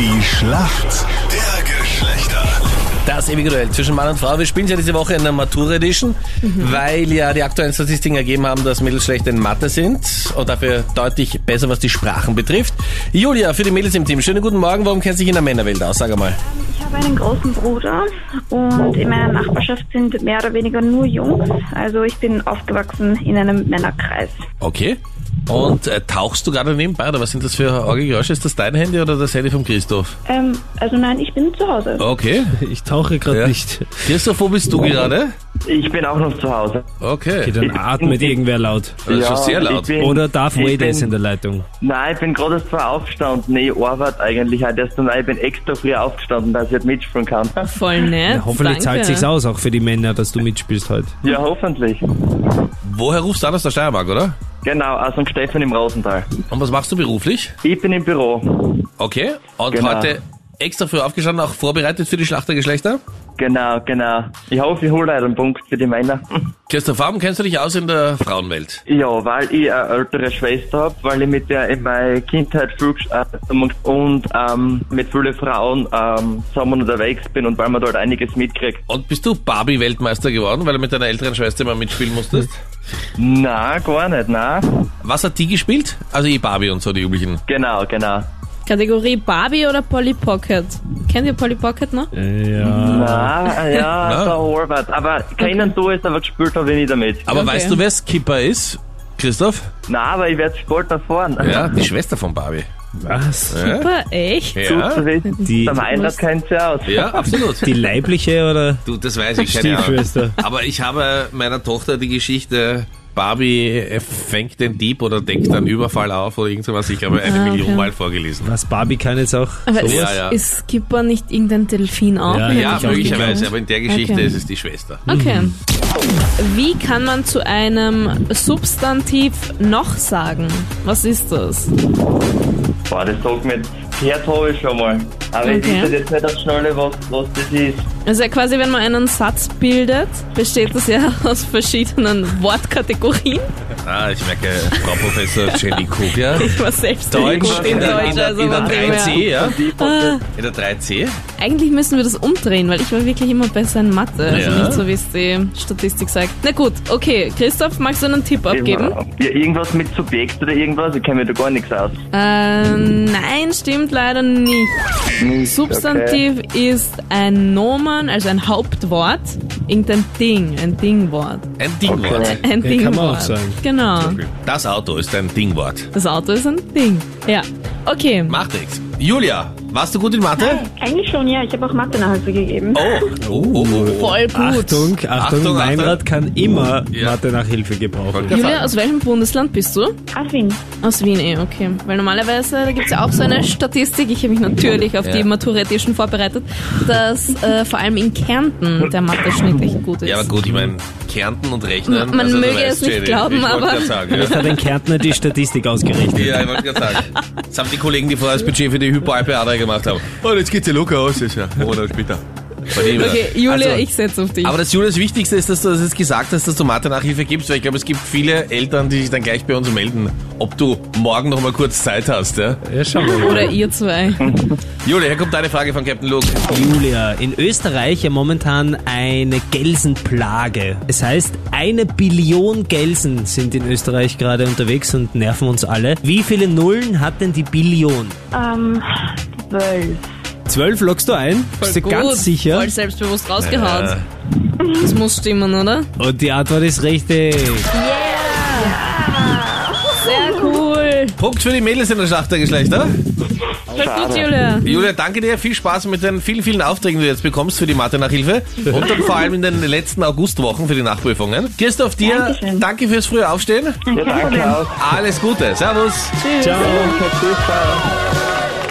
Die Schlacht der Geschlechter. Das ewige Duell zwischen Mann und Frau. Wir spielen ja diese Woche in der Matura Edition, weil ja die aktuellen Statistiken ergeben haben, dass Mädels schlecht in Mathe sind und dafür deutlich besser, was die Sprachen betrifft. Julia, für die Mädels im Team. Schönen guten Morgen. Warum kennst du dich in der Männerwelt aus? Sag einmal. Ich habe einen großen Bruder und in meiner Nachbarschaft sind mehr oder weniger nur Jungs. Also ich bin aufgewachsen in einem Männerkreis. Okay. Und äh, tauchst du gerade nebenbei oder was sind das für Orgelgeräusche? Ist das dein Handy oder das Handy von Christoph? Ähm, also nein, ich bin zu Hause. Okay. Ich tauche gerade Ja. nicht. Christoph, wo bist du gerade? Ich bin auch noch zu Hause. Okay. Okay, dann atmet irgendwer laut. Das ist schon sehr laut. Ich bin, Oder Darth ich Vader ist in der Leitung. Nein, ich bin gerade erst vorher aufgestanden. Nee, ich arbeite eigentlich heute erst und ich bin extra früh aufgestanden, dass ich jetzt mitspielen kann. Voll nett. Ja, hoffentlich danke. zahlt sich's aus, auch für die Männer, dass du mitspielst heute. Ja, hoffentlich. Woher rufst du an aus der Steiermark, oder? Genau, aus dem Stefan im Rosental. Und was machst du beruflich? Ich bin im Büro. Okay. Und Genau. heute extra früh aufgestanden, auch vorbereitet für die Schlacht der Geschlechter? Genau, genau. Ich hoffe, ich hole einen Punkt für die Männer. Christoph, warum kennst du dich aus in der Frauenwelt? Ja, weil ich eine ältere Schwester habe, weil ich mit der in meiner Kindheit viel gearbeitet habe und ähm, mit vielen Frauen ähm, zusammen unterwegs bin und weil man dort einiges mitkriegt. Und bist du Barbie-Weltmeister geworden, weil du mit deiner älteren Schwester immer mitspielen musstest? Na, gar nicht, na. Was hat die gespielt? Also die Barbie und so, die üblichen. Genau, genau. Kategorie Barbie oder Polly Pocket? Kennt ihr Polly Pocket noch? Ja. Na, ja, Na? der Horvath. Aber keinen so ist, aber gespielt habe ich nicht damit. Aber Okay. weißt du, wer Skipper ist? Christoph? Na, aber ich werde bald erfahren. Ja, die Schwester von Barbie. Was? Ja, Super, echt? Gut ja, zu wissen. Die- der Meinrad kennt sie aus. ja absolut. Die leibliche oder Du, das weiß ich, keine Ahnung. Stiefschwester? Aber ich habe meiner Tochter die Geschichte Barbie fängt den Dieb oder deckt einen Überfall auf oder irgendwas, ich glaube, eine Ah, okay. Million Mal vorgelesen. Was Barbie kann jetzt auch Aber sowas? ist, Ja, ja. ist Skipper nicht irgendein Delfin auch? Ja, Ja, möglicherweise, aber in der Geschichte Okay. ist es die Schwester. Okay. Wie kann man zu einem Substantiv noch sagen? Was ist das? Boah, das sagt mir, gehört habe ich schon mal. Aber Okay. ich weiß jetzt nicht auf Schnelle, was, was das ist. Also quasi, wenn man einen Satz bildet, besteht das ja aus verschiedenen Wortkategorien. Ah, ich merke, Frau Professor Jenny Kugler. Ich war selbst Deutsch in in der, Deutsch, in der, also in der von dem 3C, her. ja? In der 3C? Eigentlich müssen wir das umdrehen, weil ich war wirklich immer besser in Mathe. Also Ja. nicht so, wie es die Statistik sagt. Na gut, okay. Christoph, magst du einen Tipp abgeben? Ja, irgendwas mit Subjekt oder irgendwas, ich kenne mir da gar nichts aus. Äh, nein, stimmt leider nicht. Nicht, Substantiv ist ein Nomen, also ein Hauptwort. Irgendein Ding, ein Dingwort. Ein Dingwort. Okay. Ein Ja, Dingwort. kann man auch sagen. Genau. Das Auto ist ein Dingwort. Das Auto ist ein Ding. Ja. Okay. Macht nichts. Julia, warst du gut in Mathe? Eigentlich schon, ja. Ich habe auch Mathe-Nachhilfe gegeben. Oh, oh, oh, oh. Voll gut. Achtung, Achtung, Achtung, Meinrad kann immer Ja. Mathe-Nachhilfe gebrauchen. Julia, aus welchem Bundesland bist du? Aus Wien. Aus Wien, eh, okay. Weil normalerweise, da gibt's ja auch so eine Statistik, ich habe mich natürlich auf Ja. die Matura Edition vorbereitet, dass äh, vor allem in Kärnten der Mathe-Schnitt echt gut ist. Ja, aber gut, ich meine, Kärnten und Rechnen. Man also, möge es nicht Jenny, glauben, ich wollte aber- Sagen, ja. hat ein Kärntner die Statistik ausgerechnet. ja, ich wollte gerade sagen. Das haben die Kollegen, die vorher das Budget für die Hypo-Alpe-Adria gemacht haben. Und jetzt geht's ja locker aus, das ist ja Monat später. Okay, Julia, Also, ich setze auf dich. Aber das Julia, das Wichtigste ist, dass du das jetzt gesagt hast, dass du Mathe-Nachhilfe gibst, weil ich glaube, es gibt viele Eltern, die sich dann gleich bei uns melden, ob du morgen noch mal kurz Zeit hast. Ja? Ja, schauen wir mal. Oder ihr zwei. Julia, hier kommt deine Frage von Captain Luke. Julia, in Österreich ja momentan eine Gelsenplage. Es heißt, eine Billion Gelsen sind in Österreich gerade unterwegs und nerven uns alle. Wie viele Nullen hat denn die Billion? Ähm, zwölf. Zwölf lockst du ein? Bist du Gut, ganz sicher? Voll selbstbewusst rausgehauen. Das muss stimmen, oder? Und die Antwort ist richtig. Sehr cool. Punkt für die Mädels in der Schlacht der Geschlechter. Voll gut, Julia. Julia, danke dir. Viel Spaß mit den vielen, vielen Aufträgen, die du jetzt bekommst für die Mathe-Nachhilfe. Und dann vor allem in den letzten Augustwochen für die Nachprüfungen. Christoph, dir Dankeschön. danke fürs frühe Aufstehen. Ja, danke auch. Alles Gute. Servus. Ciao. Tschüss, ciao.